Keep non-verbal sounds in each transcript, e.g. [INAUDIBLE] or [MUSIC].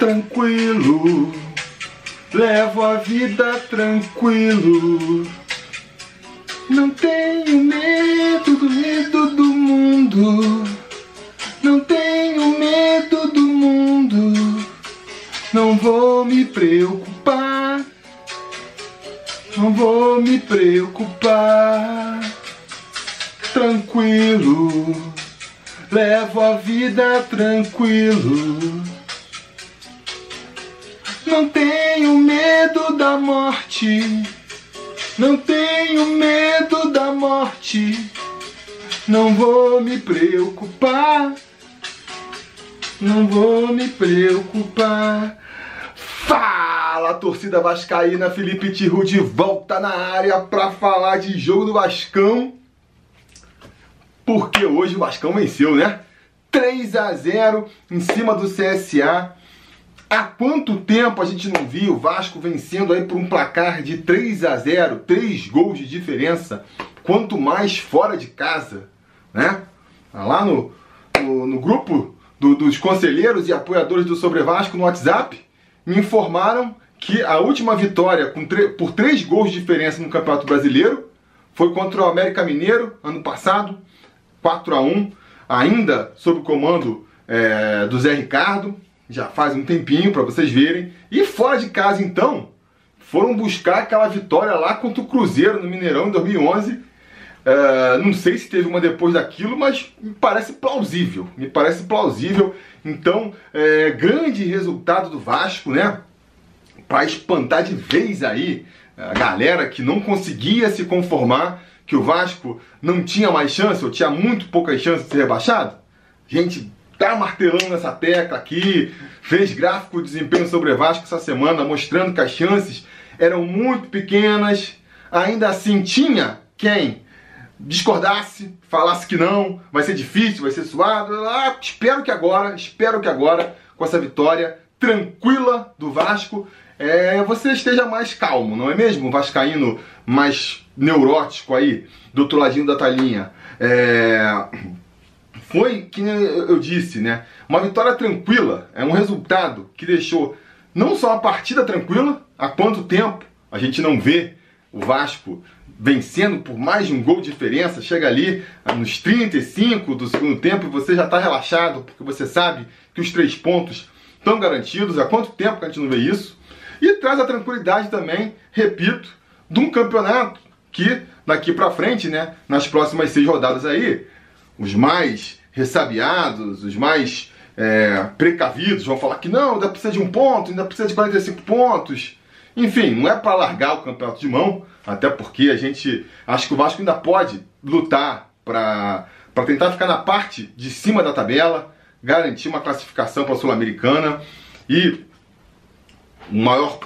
tranquilo, levo a vida tranquilo. Não tenho medo do medo do mundo. Não tenho medo do mundo. Não vou me preocupar. Não vou me preocupar. Tranquilo. Levo a vida tranquilo. Não tenho medo da morte. Não tenho medo da morte. Não vou me preocupar. Não vou me preocupar. Fala, torcida vascaína, Felipe Tiru de volta na área para falar de jogo do Vascão. Porque hoje o Vascão venceu, né? 3 a 0 em cima do CSA. Há quanto tempo a gente não viu o Vasco vencendo aí por um placar de 3 a 0, 3 gols de diferença, quanto mais fora de casa, né? Lá no, no, no grupo do, dos conselheiros e apoiadores do Sobre Vasco no WhatsApp, me informaram que a última vitória por três gols de diferença no Campeonato Brasileiro foi contra o América Mineiro, ano passado, 4 a 1 ainda sob o comando é, do Zé Ricardo, já faz um tempinho para vocês verem. E fora de casa, então, foram buscar aquela vitória lá contra o Cruzeiro no Mineirão em 2011 Uh, não sei se teve uma depois daquilo, mas me parece plausível. Me parece plausível. Então, é, grande resultado do Vasco, né? Para espantar de vez aí a galera que não conseguia se conformar que o Vasco não tinha mais chance, ou tinha muito poucas chances de ser rebaixado. Gente, tá martelando nessa tecla aqui, fez gráfico de desempenho sobre Vasco essa semana, mostrando que as chances eram muito pequenas. Ainda assim, tinha quem? discordasse, falasse que não, vai ser difícil, vai ser suado. Ah, espero que agora, espero que agora, com essa vitória tranquila do Vasco, é, você esteja mais calmo, não é mesmo? Vascaíno mais neurótico aí, do outro ladinho da talinha. É, foi, que eu disse, né? Uma vitória tranquila, é um resultado que deixou não só a partida tranquila, há quanto tempo a gente não vê o Vasco vencendo por mais de um gol de diferença, chega ali ah, nos 35 do segundo tempo e você já está relaxado, porque você sabe que os três pontos estão garantidos. Há quanto tempo que a gente não vê isso? E traz a tranquilidade também, repito, de um campeonato que daqui para frente, né, nas próximas seis rodadas aí, os mais ressabiados, os mais é, precavidos vão falar que não, ainda precisa de um ponto, ainda precisa de 45 pontos. Enfim, não é para largar o campeonato de mão, até porque a gente acha que o Vasco ainda pode lutar para tentar ficar na parte de cima da tabela, garantir uma classificação para a Sul-Americana e o maior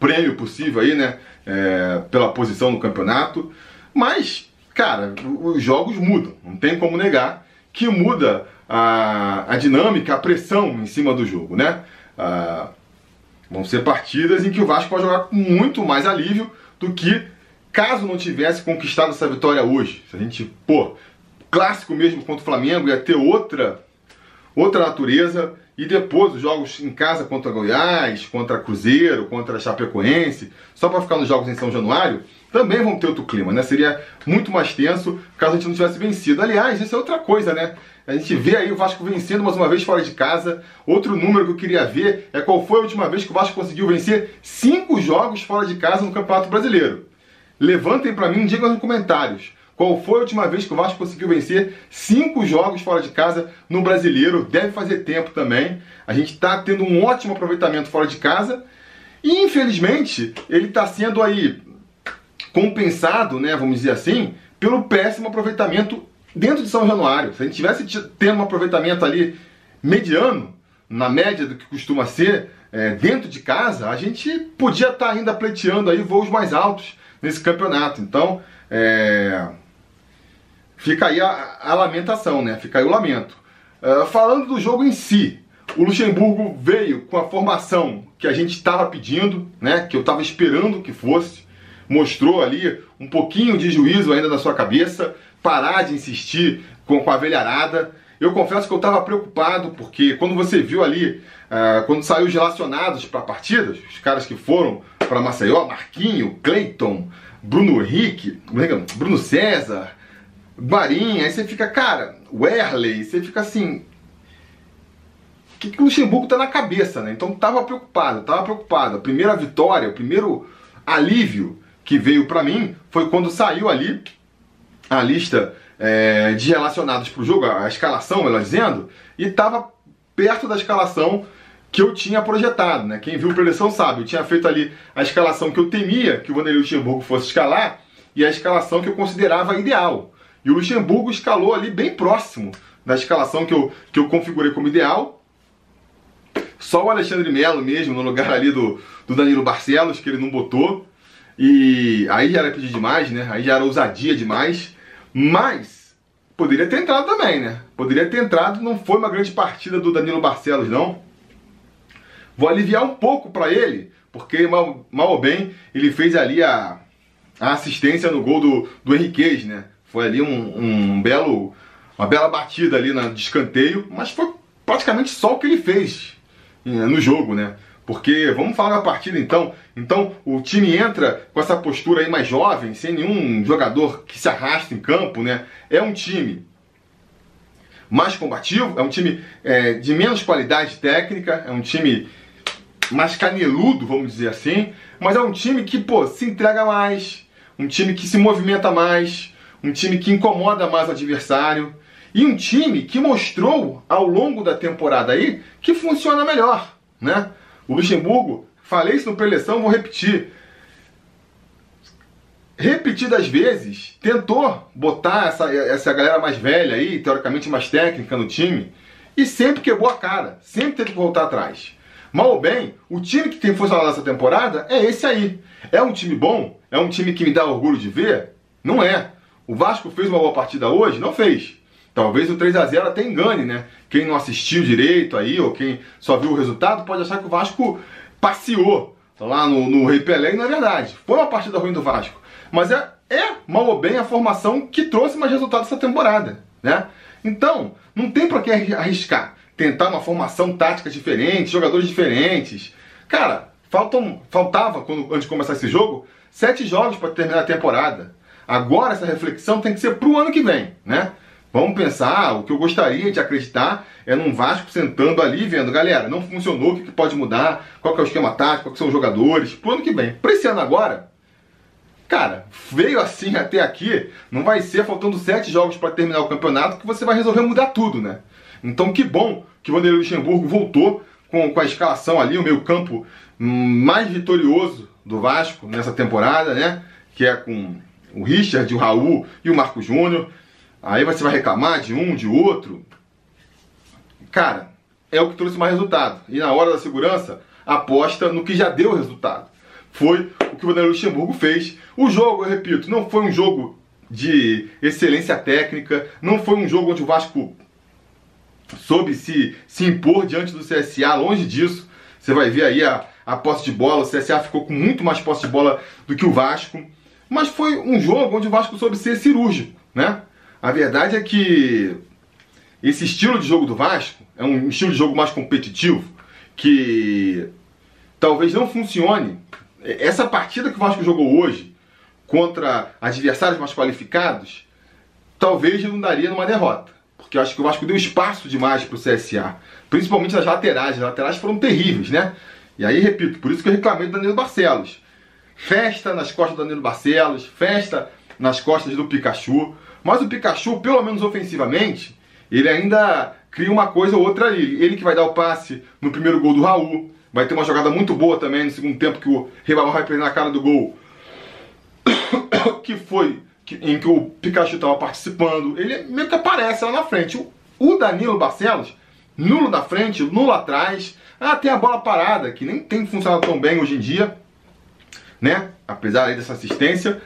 prêmio possível aí, né? É, pela posição no campeonato. Mas, cara, os jogos mudam, não tem como negar que muda a, a dinâmica, a pressão em cima do jogo, né? Ah, vão ser partidas em que o Vasco vai jogar com muito mais alívio do que caso não tivesse conquistado essa vitória hoje. Se a gente, pô, clássico mesmo contra o Flamengo ia ter outra outra natureza e depois os jogos em casa contra Goiás, contra Cruzeiro, contra Chapecoense, só para ficar nos jogos em São Januário, também vão ter outro clima, né? Seria muito mais tenso caso a gente não tivesse vencido. Aliás, isso é outra coisa, né? A gente vê aí o Vasco vencendo mais uma vez fora de casa. Outro número que eu queria ver é qual foi a última vez que o Vasco conseguiu vencer cinco jogos fora de casa no Campeonato Brasileiro. Levantem para mim, digam nos comentários. Qual foi a última vez que o Vasco conseguiu vencer cinco jogos fora de casa no Brasileiro? Deve fazer tempo também. A gente está tendo um ótimo aproveitamento fora de casa. E infelizmente, ele está sendo aí compensado, né, vamos dizer assim, pelo péssimo aproveitamento dentro de São Januário. Se a gente tivesse tendo um aproveitamento ali mediano, na média do que costuma ser, é, dentro de casa, a gente podia estar tá ainda pleiteando aí voos mais altos nesse campeonato. Então, é, fica aí a, a, lamentação, né? Fica aí o lamento. Uh, falando do jogo em si, o Luxemburgo veio com a formação que a gente estava pedindo, né? Que eu estava esperando que fosse. Mostrou ali um pouquinho de juízo ainda na sua cabeça, parar de insistir com, com a velharada eu confesso que eu estava preocupado, porque quando você viu ali, uh, quando saiu os relacionados para a partida, os caras que foram para Maceió, Marquinho, Cleiton, Bruno Henrique, Bruno César, Guarim, aí você fica, cara, Werley, você fica assim. O que, que o Luxemburgo tá na cabeça, né? Então tava preocupado, tava preocupado. A primeira vitória, o primeiro alívio que veio para mim foi quando saiu ali a lista é, de relacionados para o jogo, a escalação, ela dizendo, e estava perto da escalação que eu tinha projetado, né? Quem viu a preleção sabe, eu tinha feito ali a escalação que eu temia que o Vanderlei Luxemburgo fosse escalar e a escalação que eu considerava ideal. E o Luxemburgo escalou ali bem próximo da escalação que eu, que eu configurei como ideal. Só o Alexandre Melo mesmo, no lugar ali do, do Danilo Barcelos, que ele não botou. E aí já era pedir demais, né? Aí já era ousadia demais. Mas poderia ter entrado também, né? Poderia ter entrado, não foi uma grande partida do Danilo Barcelos, não. Vou aliviar um pouco para ele, porque mal, mal ou bem ele fez ali a, a assistência no gol do, do Henriquez, né? Foi ali um, um belo, uma bela batida ali na, de escanteio, mas foi praticamente só o que ele fez no jogo, né? Porque vamos falar da partida então. Então o time entra com essa postura aí mais jovem, sem nenhum jogador que se arrasta em campo, né? É um time mais combativo, é um time é, de menos qualidade técnica, é um time mais caneludo, vamos dizer assim, mas é um time que, pô, se entrega mais, um time que se movimenta mais, um time que incomoda mais o adversário e um time que mostrou ao longo da temporada aí que funciona melhor, né? O Luxemburgo, falei isso no preleção, vou repetir. Repetidas vezes tentou botar essa, essa galera mais velha aí, teoricamente mais técnica no time, e sempre quebrou a cara, sempre teve que voltar atrás. Mal ou bem, o time que tem funcionado nessa temporada é esse aí. É um time bom? É um time que me dá orgulho de ver? Não é. O Vasco fez uma boa partida hoje? Não fez. Talvez o 3 a 0 até engane, né? Quem não assistiu direito aí, ou quem só viu o resultado, pode achar que o Vasco passeou lá no, no Rei Pelé, e não é verdade. Foi uma partida ruim do Vasco. Mas é, é, mal ou bem, a formação que trouxe mais resultados essa temporada, né? Então, não tem para que arriscar. Tentar uma formação tática diferente, jogadores diferentes. Cara, faltam, faltava, quando, antes de começar esse jogo, sete jogos para terminar a temporada. Agora essa reflexão tem que ser pro ano que vem, né? Vamos pensar, o que eu gostaria de acreditar é num Vasco sentando ali vendo, galera, não funcionou, o que, pode mudar, qual que é o esquema tático, que são os jogadores, pro ano que vem. Para esse ano agora, cara, veio assim [LAUGHS] até aqui, não vai ser faltando sete jogos para terminar o campeonato que você vai resolver mudar tudo, né? Então que bom que o Vanderlei Luxemburgo voltou com, com a escalação ali, o meio campo mais vitorioso do Vasco nessa temporada, né? Que é com o Richard, o Raul e o Marco Júnior. Aí você vai reclamar de um, de outro. Cara, é o que trouxe mais resultado. E na hora da segurança, aposta no que já deu resultado. Foi o que o Vanderlei Luxemburgo fez. O jogo, eu repito, não foi um jogo de excelência técnica, não foi um jogo onde o Vasco soube se, se impor diante do CSA, longe disso. Você vai ver aí a, a posse de bola, o CSA ficou com muito mais posse de bola do que o Vasco. Mas foi um jogo onde o Vasco soube ser cirúrgico, né? A verdade é que esse estilo de jogo do Vasco é um estilo de jogo mais competitivo que talvez não funcione. Essa partida que o Vasco jogou hoje contra adversários mais qualificados, talvez não daria numa derrota. Porque eu acho que o Vasco deu espaço demais para o CSA. Principalmente nas laterais. As laterais foram terríveis, né? E aí, repito, por isso que eu reclamei do Danilo Barcelos. Festa nas costas do Danilo Barcelos, festa nas costas do Pikachu. Mas o Pikachu, pelo menos ofensivamente, ele ainda cria uma coisa ou outra ali. Ele que vai dar o passe no primeiro gol do Raul. Vai ter uma jogada muito boa também no segundo tempo que o Ribamar vai perder na cara do gol. [COUGHS] que foi em que o Pikachu estava participando. Ele meio que aparece lá na frente. O Danilo Barcelos, nulo na frente, nulo atrás. Ah, tem a bola parada, que nem tem funcionado tão bem hoje em dia, né? Apesar aí dessa assistência.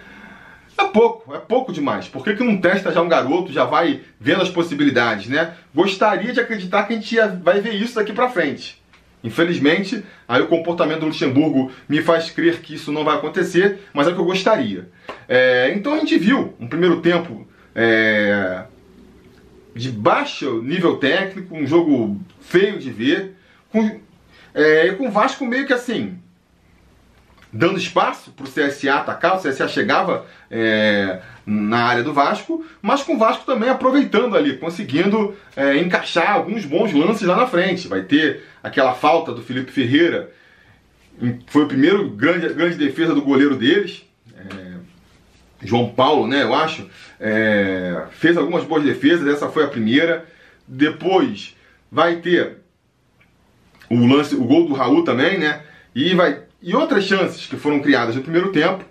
É pouco, é pouco demais. Por que, que não testa já um garoto, já vai vendo as possibilidades, né? Gostaria de acreditar que a gente vai ver isso daqui pra frente. Infelizmente, aí o comportamento do Luxemburgo me faz crer que isso não vai acontecer, mas é o que eu gostaria. É, então a gente viu um primeiro tempo é, de baixo nível técnico, um jogo feio de ver, com, é, com o Vasco meio que assim, dando espaço para o CSA atacar, o CSA chegava é, na área do Vasco, mas com o Vasco também aproveitando ali, conseguindo é, encaixar alguns bons lances lá na frente. Vai ter aquela falta do Felipe Ferreira, foi o primeiro grande, grande defesa do goleiro deles, é, João Paulo, né, eu acho, é, fez algumas boas defesas, essa foi a primeira. Depois vai ter o lance, o gol do Raul também, né? E vai e outras chances que foram criadas no primeiro tempo.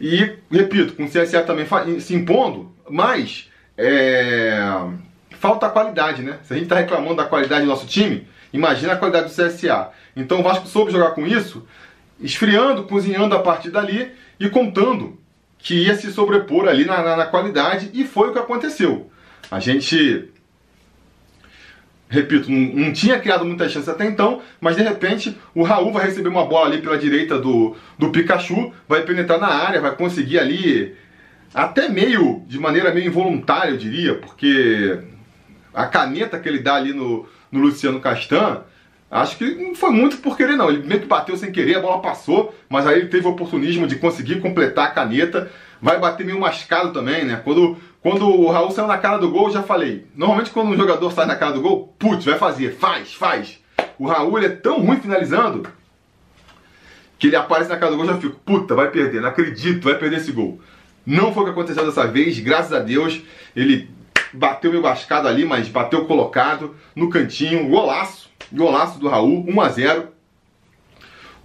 E, repito, com o CSA também se impondo, mas é, falta qualidade, né? Se a gente está reclamando da qualidade do nosso time, imagina a qualidade do CSA. Então o Vasco soube jogar com isso, esfriando, cozinhando a partir dali e contando que ia se sobrepor ali na, na, na qualidade, e foi o que aconteceu. A gente repito, não, não, tinha criado muita chance até então, mas de repente o Raul vai receber uma bola ali pela direita do, do Pikachu, vai penetrar na área, vai conseguir ali, até meio, de maneira meio involuntária, eu diria, porque a caneta que ele dá ali no, no Luciano Castan, acho que não foi muito por querer não, ele meio que bateu sem querer, a bola passou, mas aí ele teve o oportunismo de conseguir completar a caneta, vai bater meio mascado também, né? Quando quando o Raul saiu na cara do gol, já falei. Normalmente quando um jogador sai na cara do gol, putz, vai fazer, faz, faz. O Raul é tão ruim finalizando que ele aparece na cara do gol já fico, puta, vai perder, não acredito, vai perder esse gol. Não foi o que aconteceu dessa vez, graças a Deus, ele bateu meio bascado ali, mas bateu colocado no cantinho, golaço, golaço do Raul, 1 a 0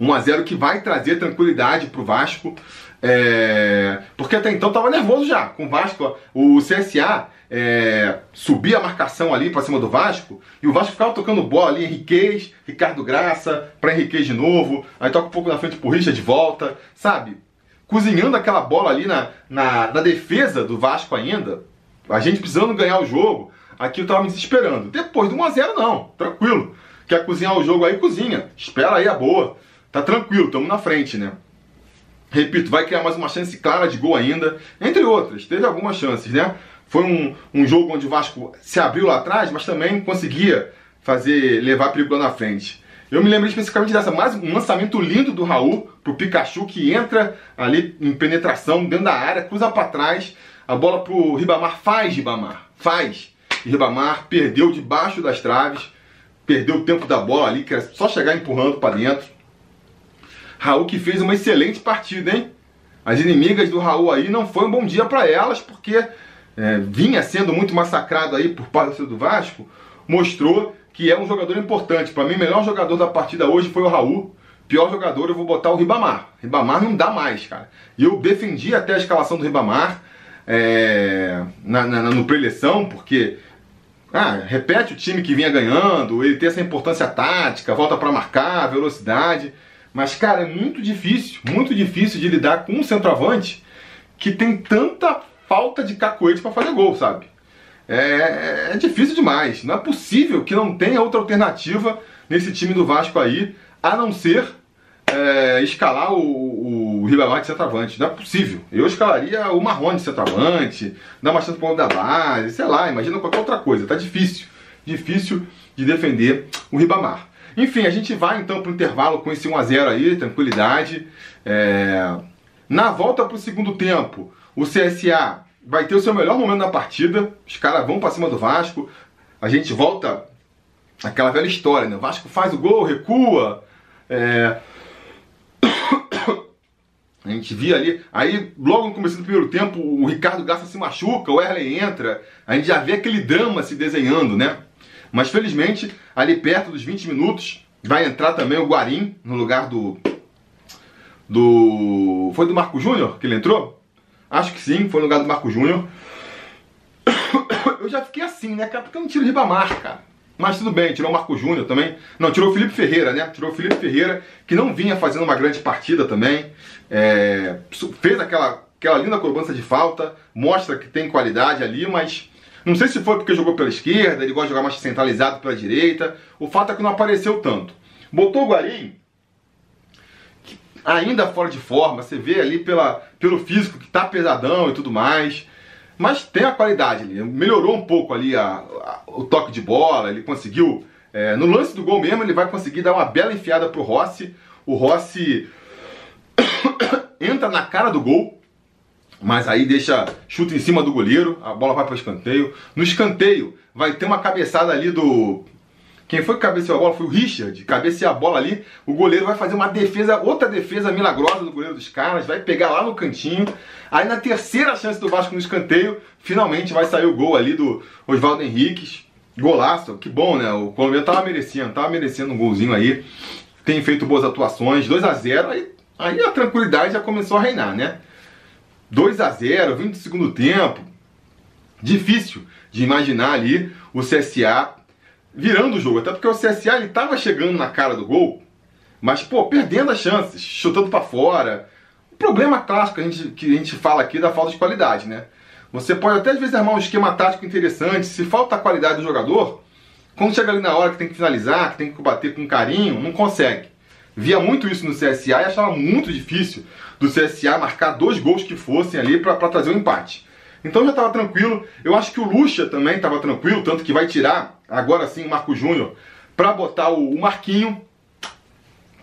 1 a 0 que vai trazer tranquilidade pro Vasco. É, porque até então tava nervoso já com o Vasco. O CSA é, subia a marcação ali para cima do Vasco e o Vasco ficava tocando bola ali, Henriquez, Ricardo Graça, para Henriquez de novo, aí toca um pouco na frente pro Richard de volta, sabe? Cozinhando aquela bola ali na, na, na defesa do Vasco ainda, a gente precisando ganhar o jogo, aqui eu tava me desesperando. Depois do 1x0, não, tranquilo. Quer cozinhar o jogo aí, cozinha. Espera aí a boa. Tá tranquilo, estamos na frente, né? Repito, vai criar mais uma chance clara de gol ainda, entre outras. Teve algumas chances, né? Foi um, um jogo onde o Vasco se abriu lá atrás, mas também conseguia fazer levar perigo lá na frente. Eu me lembrei especificamente dessa, mais um lançamento lindo do Raul pro Pikachu que entra ali em penetração dentro da área, cruza para trás, a bola pro Ribamar faz Ribamar, faz. E Ribamar perdeu debaixo das traves, perdeu o tempo da bola ali, que era só chegar empurrando para dentro. Raul que fez uma excelente partida, hein? As inimigas do Raul aí não foi um bom dia para elas, porque é, vinha sendo muito massacrado aí por parte do Vasco, mostrou que é um jogador importante. Para mim, o melhor jogador da partida hoje foi o Raul. Pior jogador, eu vou botar o Ribamar. Ribamar não dá mais, cara. E eu defendi até a escalação do Ribamar é, na, na, no preleção, porque ah, repete o time que vinha ganhando, ele tem essa importância tática, volta para marcar, velocidade. Mas, cara, é muito difícil, muito difícil de lidar com um centroavante que tem tanta falta de cacoete para fazer gol, sabe? É, é, difícil demais. Não é possível que não tenha outra alternativa nesse time do Vasco aí, a não ser é, escalar o, o Ribamar de centroavante. Não é possível. Eu escalaria o Marrone de centroavante, dar uma chance pro da base, sei lá, imagina qualquer outra coisa. Tá difícil. Difícil de defender o Ribamar. Enfim, a gente vai então para o intervalo com esse 1x0 aí, tranquilidade. É... Na volta para o segundo tempo, o CSA vai ter o seu melhor momento na partida. Os caras vão para cima do Vasco. A gente volta aquela velha história, né? O Vasco faz o gol, recua. É... A gente via ali, aí logo no começo do primeiro tempo, o Ricardo Garça se machuca, o Erley entra, a gente já vê aquele drama se desenhando, né? Mas felizmente, ali perto dos 20 minutos, vai entrar também o Guarim no lugar do. Do. Foi do Marco Júnior que ele entrou? Acho que sim, foi no lugar do Marco Júnior. [COUGHS] Eu já fiquei assim, né, cara? Porque eu não tiro o Ribamar, cara. Mas tudo bem, tirou o Marco Júnior também. Não, tirou o Felipe Ferreira, né? Tirou o Felipe Ferreira, que não vinha fazendo uma grande partida também. É, fez aquela, aquela linda cobrança de falta, mostra que tem qualidade ali, mas não sei se foi porque jogou pela esquerda, ele gosta de jogar mais centralizado pela direita. O fato é que não apareceu tanto. Botou o Guarim, ainda fora de forma, você vê ali pela, pelo físico que tá pesadão e tudo mais. Mas tem a qualidade ali. Melhorou um pouco ali a, a, o toque de bola, ele conseguiu. É, no lance do gol mesmo, ele vai conseguir dar uma bela enfiada pro Rossi. O Rossi [COUGHS] entra na cara do gol, mas aí deixa chuta em cima do goleiro, a bola vai para escanteio. No escanteio vai ter uma cabeçada ali do quem foi que cabeceou a bola foi o Richard, cabecear a bola ali, o goleiro vai fazer uma defesa, outra defesa milagrosa do goleiro dos caras, vai pegar lá no cantinho. Aí na terceira chance do Vasco no escanteio, finalmente vai sair o gol ali do Oswaldo Henriques. Golaço, que bom, né? O colombiano tava merecendo, tava merecendo um golzinho aí. Tem feito boas atuações, 2 a 0 aí, aí a tranquilidade já começou a reinar, né? 2 a 0 20 do segundo tempo. Difícil de imaginar ali o CSA virando o jogo. Até porque o CSA ele tava chegando na cara do gol, mas pô, perdendo as chances, chutando para fora. O problema clássico que a, gente, que a gente fala aqui é da falta de qualidade, né? Você pode até às vezes armar um esquema tático interessante, se falta a qualidade do jogador, quando chega ali na hora que tem que finalizar, que tem que bater com carinho, não consegue. Via muito isso no CSA e achava muito difícil do CSA marcar dois gols que fossem ali para trazer um empate. Então já estava tranquilo. Eu acho que o Lucha também estava tranquilo, tanto que vai tirar agora sim o Marco Júnior para botar o, Marquinho.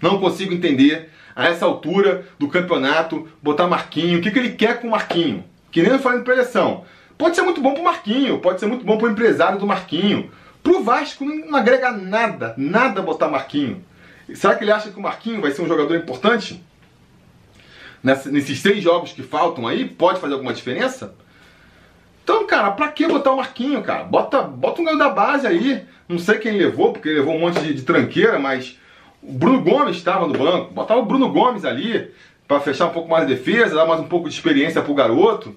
Não consigo entender a essa altura do campeonato botar Marquinho. O que, que ele quer com o Marquinho? Que nem eu falei em preleção. Pode ser muito bom pro Marquinho, pode ser muito bom pro empresário do Marquinho. Pro Vasco não agrega nada, nada botar Marquinho. Será que ele acha que o Marquinho vai ser um jogador importante? nesses três jogos que faltam aí, pode fazer alguma diferença? Então, cara, pra que botar o Marquinho, cara? Bota, bota um ganho da base aí. Não sei quem levou, porque levou um monte de, de tranqueira, mas o Bruno Gomes estava no banco. Botar o Bruno Gomes ali para fechar um pouco mais de defesa, dar mais um pouco de experiência pro garoto.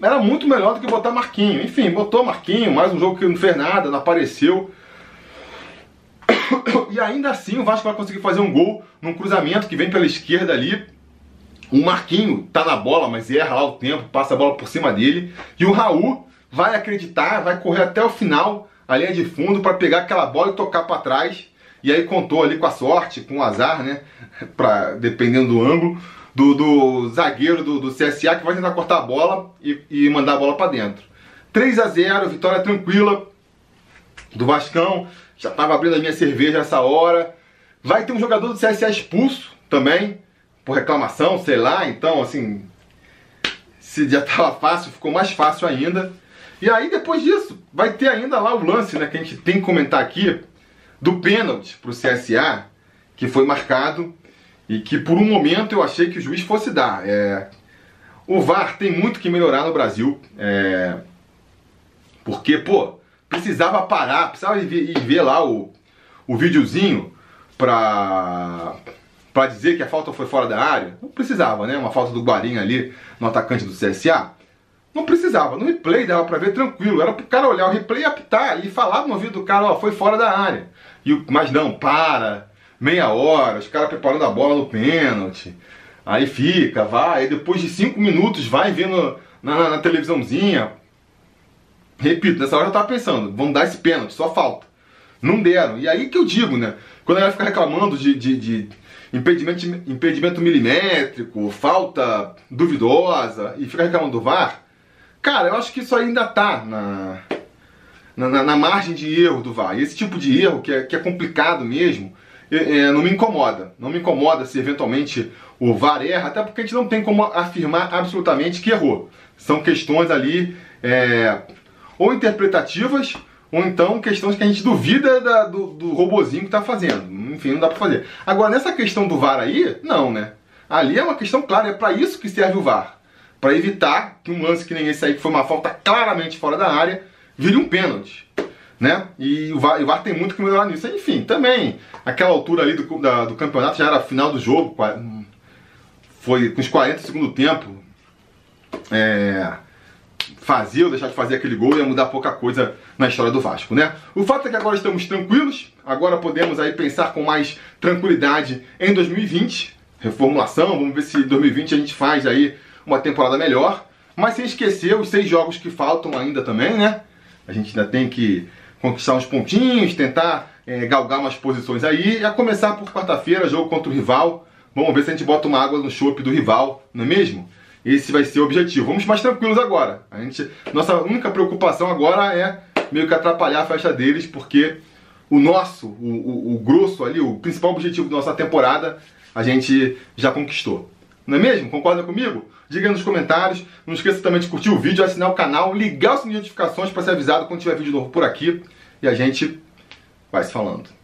Era muito melhor do que botar Marquinho. Enfim, botou Marquinho, mais um jogo que não fez nada, não apareceu. [COUGHS] E ainda assim o Vasco vai conseguir fazer um gol num cruzamento que vem pela esquerda ali o Marquinho tá na bola, mas erra lá o tempo, passa a bola por cima dele. E o Raul vai acreditar, vai correr até o final, a linha de fundo, para pegar aquela bola e tocar para trás. E aí contou ali com a sorte, com o azar, né? [LAUGHS] Pra, dependendo do ângulo, do, do zagueiro do, do, CSA que vai tentar cortar a bola e, e mandar a bola para dentro. 3 a 0 vitória tranquila do Vascão. Já tava abrindo a minha cerveja essa hora. Vai ter um jogador do CSA expulso também por reclamação, sei lá, então assim, se já estava fácil, ficou mais fácil ainda. E aí depois disso, vai ter ainda lá o lance, né, que a gente tem que comentar aqui, do pênalti para o CSA, que foi marcado e que por um momento eu achei que o juiz fosse dar. É... O VAR tem muito que melhorar no Brasil, é... porque, pô, precisava parar, precisava ir ver, lá o, o videozinho para para dizer que a falta foi fora da área. Não precisava, né? Uma falta do Guarim ali no atacante do CSA. Não precisava. No replay dava para ver tranquilo. Era pro cara olhar o replay e apitar e falar no ouvido do cara, ó, foi fora da área. E, mas não, para. Meia hora, os caras preparando a bola no pênalti. Aí fica, vai. Depois de cinco minutos vai vendo na, na, na televisãozinha. Repito, nessa hora eu tava pensando, vamos dar esse pênalti, só falta. Não deram. E aí que eu digo, né? Quando ela fica reclamando de, de, de impedimento, impedimento milimétrico, falta duvidosa e fica reclamando do VAR, cara, eu acho que isso ainda tá na, na, na, margem de erro do VAR. E esse tipo de erro, que é, que é complicado mesmo, é, não me incomoda. Não me incomoda se eventualmente o VAR erra, até porque a gente não tem como afirmar absolutamente que errou. São questões ali é, ou interpretativas ou então questões que a gente duvida da, do, do robozinho que está fazendo. Enfim, não dá para fazer. Agora, nessa questão do VAR aí, não, né? Ali é uma questão clara, é para isso que serve o VAR. Para evitar que um lance que nem esse aí, que foi uma falta claramente fora da área, vire um pênalti. Né? E o VAR, o VAR tem muito que melhorar nisso. Enfim, também, aquela altura ali do, da, do campeonato já era final do jogo, foi com os 40 segundo tempo. É, fazer ou deixar de fazer aquele gol ia mudar pouca coisa na história do Vasco, né? O fato é que agora estamos tranquilos, agora podemos aí pensar com mais tranquilidade em 2020, reformulação, vamos ver se em 2020 a gente faz aí uma temporada melhor, mas sem esquecer os seis jogos que faltam ainda também, né? A gente ainda tem que conquistar uns pontinhos, tentar é, galgar umas posições aí, e a começar por quarta-feira, jogo contra o rival, vamos ver se a gente bota uma água no chope do rival, não é mesmo? Esse vai ser o objetivo. Vamos mais tranquilos agora. A gente, nossa única preocupação agora é meio que atrapalhar a festa deles, porque o nosso, o, o, o grosso ali, o principal objetivo da nossa temporada, a gente já conquistou. Não é mesmo? Concorda comigo? Diga nos comentários. Não esqueça também de curtir o vídeo, assinar o canal, ligar o sininho de notificações para ser avisado quando tiver vídeo novo por aqui. E a gente vai se falando.